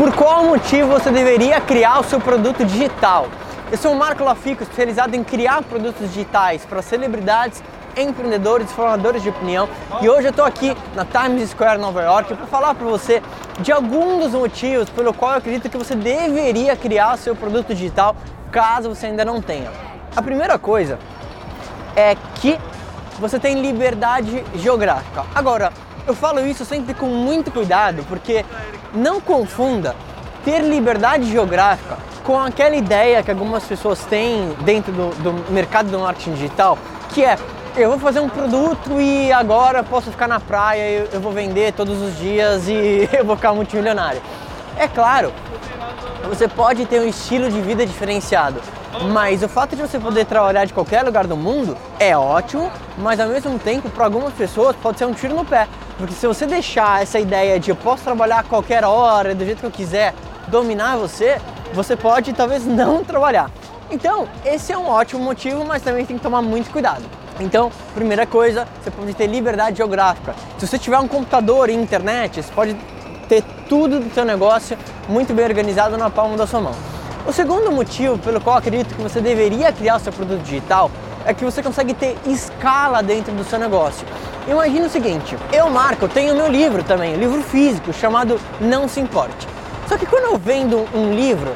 Por qual motivo você deveria criar o seu produto digital? Eu sou o Marco Lafico, especializado em criar produtos digitais para celebridades, empreendedores, formadores de opinião. E hoje eu estou aqui na Times Square, Nova York, para falar para você de alguns dos motivos pelo qual eu acredito que você deveria criar o seu produto digital, caso você ainda não tenha. A primeira coisa é que você tem liberdade geográfica. Agora, eu falo isso sempre com muito cuidado, porque não confunda ter liberdade geográfica com aquela ideia que algumas pessoas têm dentro do, do mercado do marketing digital, que é eu vou fazer um produto e agora posso ficar na praia, eu, eu vou vender todos os dias e eu vou ficar multimilionário. É claro, você pode ter um estilo de vida diferenciado, mas o fato de você poder trabalhar de qualquer lugar do mundo é ótimo, mas ao mesmo tempo, para algumas pessoas, pode ser um tiro no pé. Porque se você deixar essa ideia de eu posso trabalhar a qualquer hora, do jeito que eu quiser, dominar você, você pode talvez não trabalhar. Então, esse é um ótimo motivo, mas também tem que tomar muito cuidado. Então, primeira coisa, você pode ter liberdade geográfica. Se você tiver um computador e internet, você pode ter tudo do seu negócio muito bem organizado na palma da sua mão. O segundo motivo pelo qual acredito que você deveria criar o seu produto digital é que você consegue ter escala dentro do seu negócio. Imagina o seguinte, eu, Marco, tenho meu livro também, livro físico, chamado Não Se Importe. Só que quando eu vendo um livro,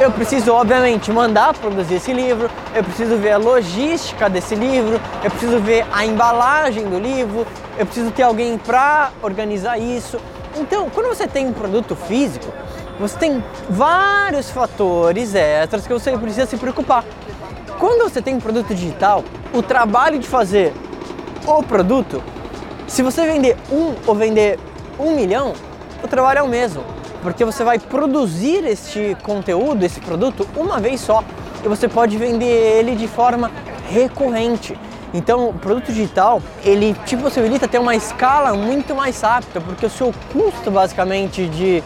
eu preciso, obviamente, mandar produzir esse livro, eu preciso ver a logística desse livro, eu preciso ver a embalagem do livro, eu preciso ter alguém para organizar isso. Então, quando você tem um produto físico, você tem vários fatores extras que você precisa se preocupar. Quando você tem um produto digital, o trabalho de fazer o produto, se você vender um ou vender um milhão, o trabalho é o mesmo, porque você vai produzir este conteúdo, esse produto, uma vez só e você pode vender ele de forma recorrente. Então, o produto digital, ele te possibilita ter uma escala muito mais rápida, porque o seu custo basicamente de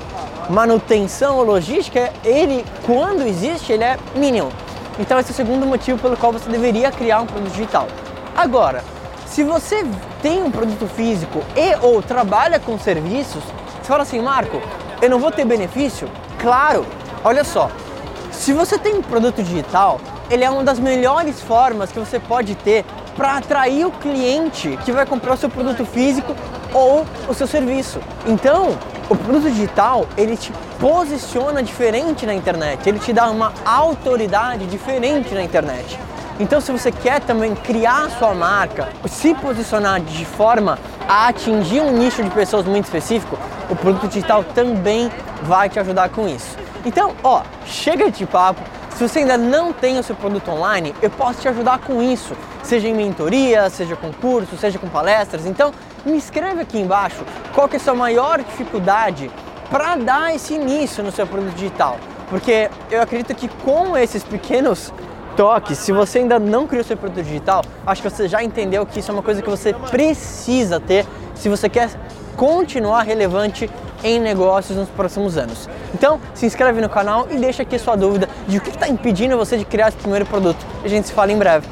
manutenção ou logística, ele quando existe, ele é mínimo. Então esse é o segundo motivo pelo qual você deveria criar um produto digital. Agora, se você tem um produto físico e ou trabalha com serviços, você fala assim, Marco, eu não vou ter benefício? Claro, olha só, se você tem um produto digital, ele é uma das melhores formas que você pode ter para atrair o cliente que vai comprar o seu produto físico ou o seu serviço. Então, o produto digital, ele te posiciona diferente na internet, ele te dá uma autoridade diferente na internet. Então, se você quer também criar sua marca, se posicionar de forma a atingir um nicho de pessoas muito específico, o produto digital também vai te ajudar com isso. Então, ó, chega de papo. Se você ainda não tem o seu produto online, eu posso te ajudar com isso, seja em mentoria, seja com curso, seja com palestras. Então, me escreve aqui embaixo qual que é a sua maior dificuldade para dar esse início no seu produto digital. Porque eu acredito que com esses pequenos toques, se você ainda não criou seu produto digital, acho que você já entendeu que isso é uma coisa que você precisa ter se você quer continuar relevante em negócios nos próximos anos. Então, se inscreve no canal e deixa aqui a sua dúvida de o que está impedindo você de criar esse primeiro produto. A gente se fala em breve.